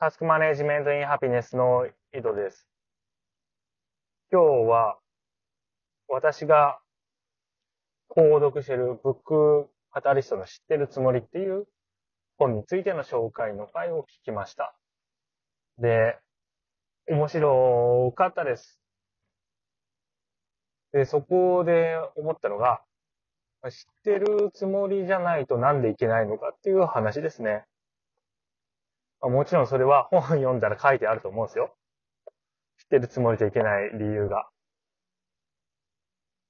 タスクマネジメントインハピネスの井戸です。今日は私が購読しているブックカタリストの知ってるつもりっていう本についての紹介の回を聞きました。で、面白かったです。で、そこで思ったのが、知ってるつもりじゃないとなんでいけないのかっていう話ですね。もちろんそれは 本読んだら書いてあると思うんですよ。知ってるつもりじゃいけない理由が。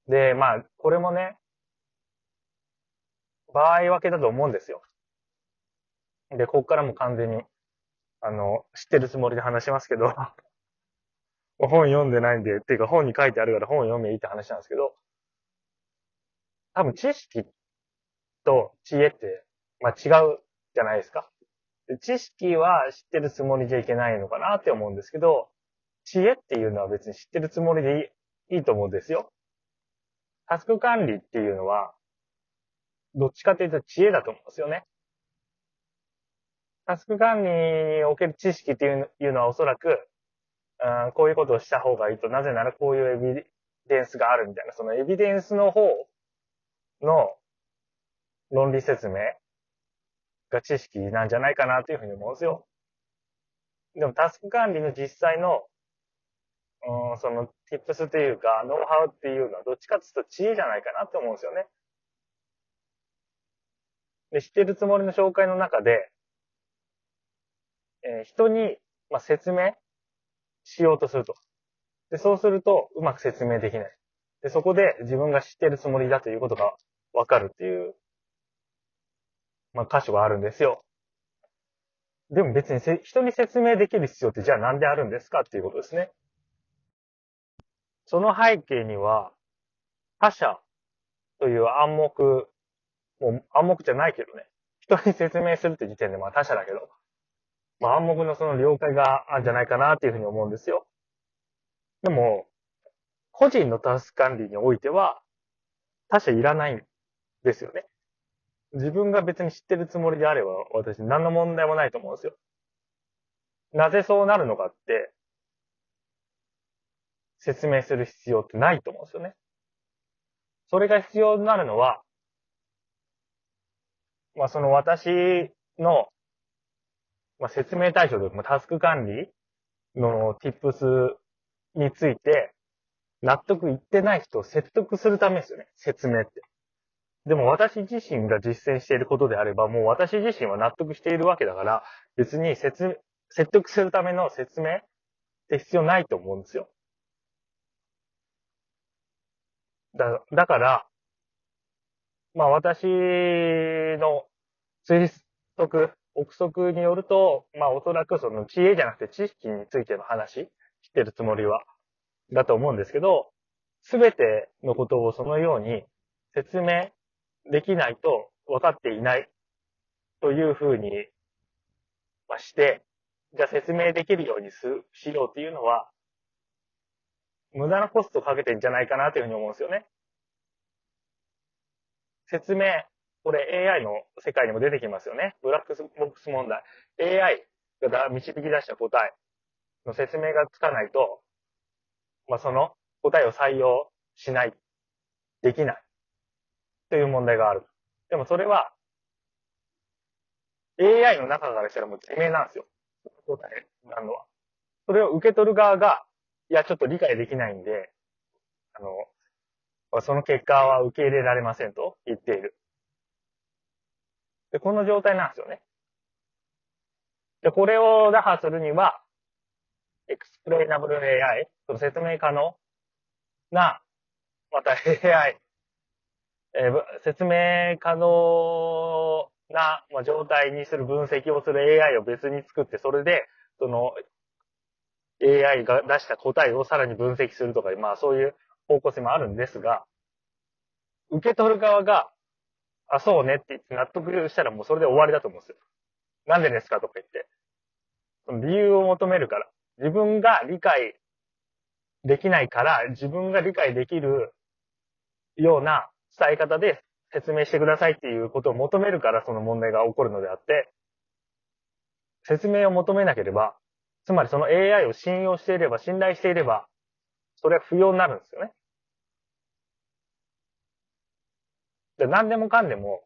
で、まあ、これもね、場合分けだと思うんですよ。で、ここからも完全に、あの、知ってるつもりで話しますけど、本読んでないんで、っていうか本に書いてあるから本読めいいって話なんですけど、多分知識と知恵って、まあ違うじゃないですか。知識は知ってるつもりじゃいけないのかなって思うんですけど、知恵っていうのは別に知ってるつもりでいいいいと思うんですよ。タスク管理っていうのは、どっちかというと知恵だと思うんですよね。タスク管理における知識っていうのはおそらく、うん、こういうことをした方がいいと、なぜならこういうエビデンスがあるみたいな、そのエビデンスの方の論理説明が知識なんじゃないかなというふうに思うんですよ。でもタスク管理の実際の、うん、その tips というか、ノウハウっていうのはどっちかというと知恵じゃないかなって思うんですよね。で、知ってるつもりの紹介の中で、えー人に、まあ、説明しようとすると。で、そうすると、うまく説明できない。で、そこで自分が知ってるつもりだということがわかるっていう、まあ、箇所があるんですよ。でも別にせ人に説明できる必要ってじゃあなんであるんですかっていうことですね。その背景には、他者という暗黙、もう暗黙じゃないけどね。人に説明するって時点でまあ他者だけど、まあ暗黙のその了解があるんじゃないかなっていうふうに思うんですよ。でも、個人のタスク管理においては、他者いらないんですよね。自分が別に知ってるつもりであれば、私何の問題もないと思うんですよ。なぜそうなるのかって、説明する必要ってないと思うんですよね。それが必要になるのは、まあその私の、まあ、説明対象でもタスク管理の tips について、納得いってない人を説得するためですよね。説明って。でも私自身が実践していることであれば、もう私自身は納得しているわけだから、別に説、説得するための説明って必要ないと思うんですよ。だ、だから、まあ私の推測、憶測によると、まあおそらくその知恵じゃなくて知識についての話、知ってるつもりは、だと思うんですけど、すべてのことをそのように説明できないと分かっていないというふうに、して、じゃあ説明できるようにすしようっていうのは、無駄なコストをかけてんじゃないかなというふうに思うんですよね。説明、これ AI の世界にも出てきますよね。ブラックボックス問題。AI が導き出した答えの説明がつかないと、まあ、その答えを採用しない、できない、という問題がある。でもそれは、AI の中からしたらもうてめえなんですよ。答えなるのは。それを受け取る側が、いや、ちょっと理解できないんで、あの、その結果は受け入れられませんと言っている。で、この状態なんですよね。で、これを打破するには、explainable AI、その説明可能な、また AI、えー説明可能な、まあ、状態にする分析をする AI を別に作って、それで、その AI が出した答えをさらに分析するとか、まあそういう方向性もあるんですが、受け取る側が、あ、そうねって言って納得したらもうそれで終わりだと思うんですよ。なんでですかとか言って。その理由を求めるから。自分が理解できないから、自分が理解できるような伝え方で説明してくださいっていうことを求めるからその問題が起こるのであって、説明を求めなければ、つまりその AI を信用していれば、信頼していれば、それは不要になるんですよね。で何でもかんでも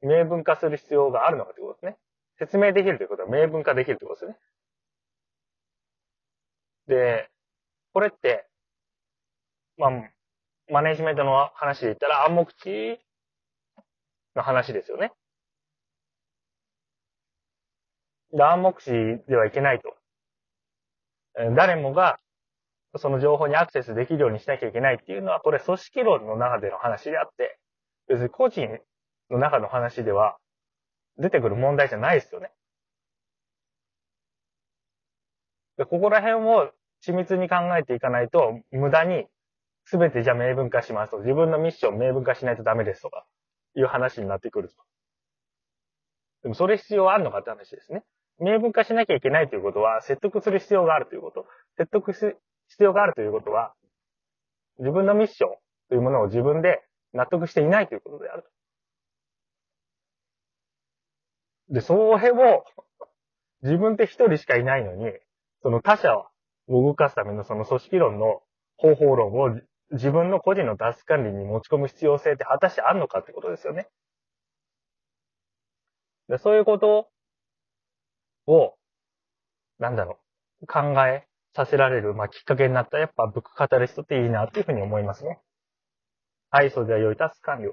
明文化する必要があるのかということですね。説明できるということは明文化できるということですね。で、これって、まあ、マネジメントの話で言ったら暗黙知の話ですよね。暗黙知ではいけないと。誰もがその情報にアクセスできるようにしなきゃいけないっていうのは、これ組織論の中での話であって、別に個人の中の話では出てくる問題じゃないですよね。でここら辺を緻密に考えていかないと、無駄に全てじゃあ明文化しますと、自分のミッション明文化しないとダメですとか、いう話になってくると。でもそれ必要あるのかって話ですね。明文化しなきゃいけないということは、説得する必要があるということ。説得する必要があるということは、自分のミッションというものを自分で納得していないということであるで、それを、自分って一人しかいないのに、その他者を動かすためのその組織論の方法論を自分の個人の脱管理に持ち込む必要性って果たしてあるのかってことですよね。でそういうことを、なんだろう、考えさせられる、まあ、きっかけになったやっぱブックカタリストっていいなっていうふうに思いますね。はい、それでは良いタス完了。